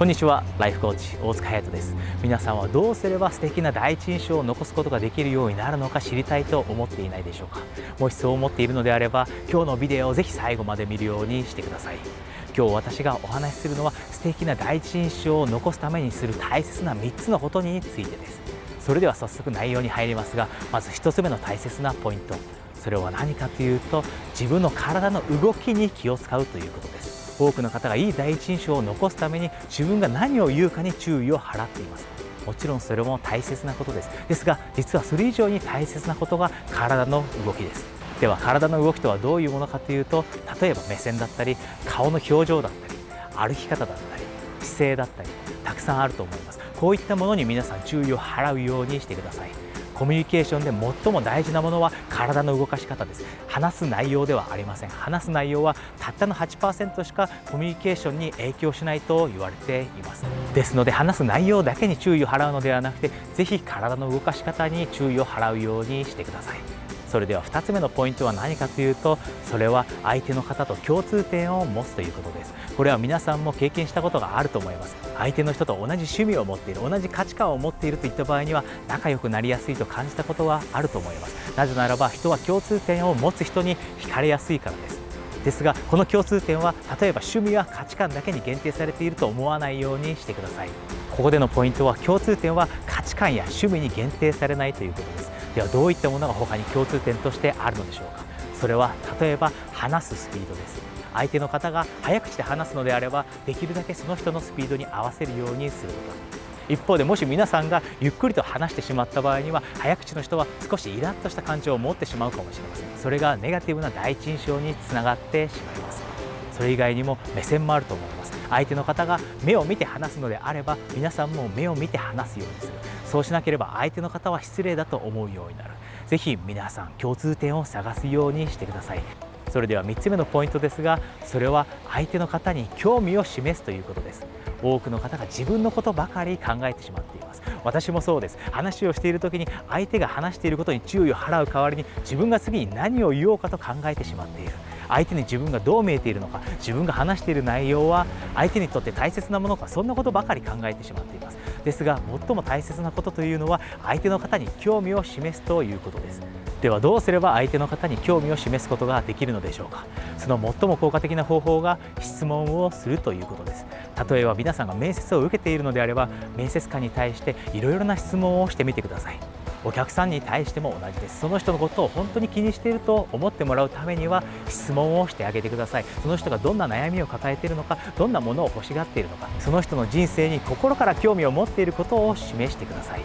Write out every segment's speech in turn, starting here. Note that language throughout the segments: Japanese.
こんにちは。ライフコーチ大塚隼人です。皆さんはどうすれば素敵な第一印象を残すことができるようになるのか知りたいと思っていないでしょうか。もしそう思っているのであれば今日のビデオをぜひ最後まで見るようにしてください。今日私がお話しするのは素敵な第一印象を残すためにする大切な3つのことについてです。それでは早速内容に入りますがまず1つ目の大切なポイント。それは何かというと自分の体の動きに気を使うということです。多くの方がいい第一印象を残すために自分が何を言うかに注意を払っています。もちろんそれも大切なことです。ですが実はそれ以上に大切なことが体の動きです。では体の動きとはどういうものかというと例えば目線だったり顔の表情だったり歩き方だったり姿勢だったりたくさんあると思います。こういったものに皆さん注意を払うようにしてください。コミュニケーションで最も大事なものは体の動かし方です。話す内容ではありません。話す内容はたったの8%しかコミュニケーションに影響しないと言われています。ですので話す内容だけに注意を払うのではなくてぜひ体の動かし方に注意を払うようにしてください。それでは2つ目のポイントは何かというとそれは相手の方と共通点を持つということです。これは皆さんも経験したことがあると思います。相手の人と同じ趣味を持っている同じ価値観を持っているといった場合には仲良くなりやすいと感じたことはあると思います。なぜならば人は共通点を持つ人に惹かれやすいからです。ですがこの共通点は例えば趣味や価値観だけに限定されていると思わないようにしてください。ここでのポイントは共通点は価値観や趣味に限定されないということです。ではどういったものが他に共通点としてあるのでしょうか？それは例えば話すスピードです。相手の方が早口で話すのであればできるだけその人のスピードに合わせるようにすること。一方でもし皆さんがゆっくりと話してしまった場合には早口の人は少しイラッとした感情を持ってしまうかもしれません。それがネガティブな第一印象につながってしまいます。それ以外にも目線もあると思います。相手の方が目を見て話すのであれば皆さんも目を見て話すようにする。そうしなければ相手の方は失礼だと思うようになる。ぜひ皆さん共通点を探すようにしてください。それでは3つ目のポイントですがそれは相手の方に興味を示すということです。多くの方が自分のことばかり考えてしまっています。私もそうです。話をしている時に相手が話していることに注意を払う代わりに自分が次に何を言おうかと考えてしまっている。相手に自分がどう見えているのか自分が話している内容は相手にとって大切なものかそんなことばかり考えてしまっています。ですが最も大切なことというのは相手の方に興味を示すということです。ではどうすれば相手の方に興味を示すことができるのでしょうか。その最も効果的な方法が質問をするということです。例えば皆さんが面接を受けているのであれば面接官に対していろいろな質問をしてみてください。お客さんに対しても同じです。その人のことを本当に気にしていると思ってもらうためには質問をしてあげてください。その人がどんな悩みを抱えているのかどんなものを欲しがっているのかその人の人生に心から興味を持っていることを示してください。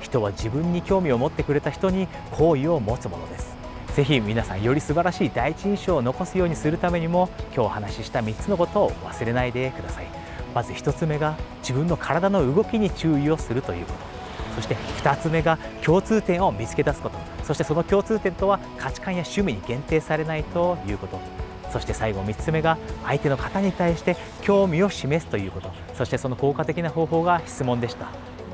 人は自分に興味を持ってくれた人に好意を持つものです。ぜひ皆さんより素晴らしい第一印象を残すようにするためにも今日お話しした3つのことを忘れないでください。まず1つ目が自分の体の動きに注意をするということ。そして2つ目が共通点を見つけ出すこと。そしてその共通点とは価値観や趣味に限定されないということ。そして最後3つ目が相手の方に対して興味を示すということ。そしてその効果的な方法が質問でした。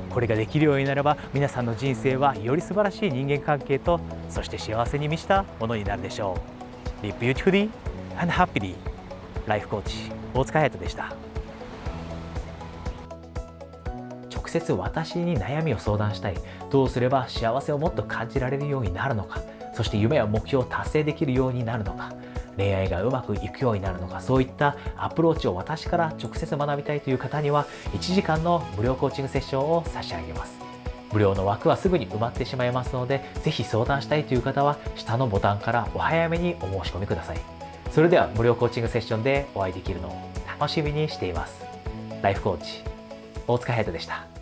これができるようになれば皆さんの人生はより素晴らしい人間関係とそして幸せに満ちたものになるでしょう。Live beautifully and happily ライフコーチ大塚隼人でした。接私に悩みを相談したい。どうすれば幸せをもっと感じられるようになるのか。そして夢や目標を達成できるようになるのか。恋愛がうまくいくようになるのか。そういったアプローチを私から直接学びたいという方には1時間の無料コーチングセッションを差し上げます。無料の枠はすぐに埋まってしまいますのでぜひ相談したいという方は下のボタンからお早めにお申し込みください。それでは無料コーチングセッションでお会いできるのを楽しみにしています。ライフコーチ大塚隼人でした。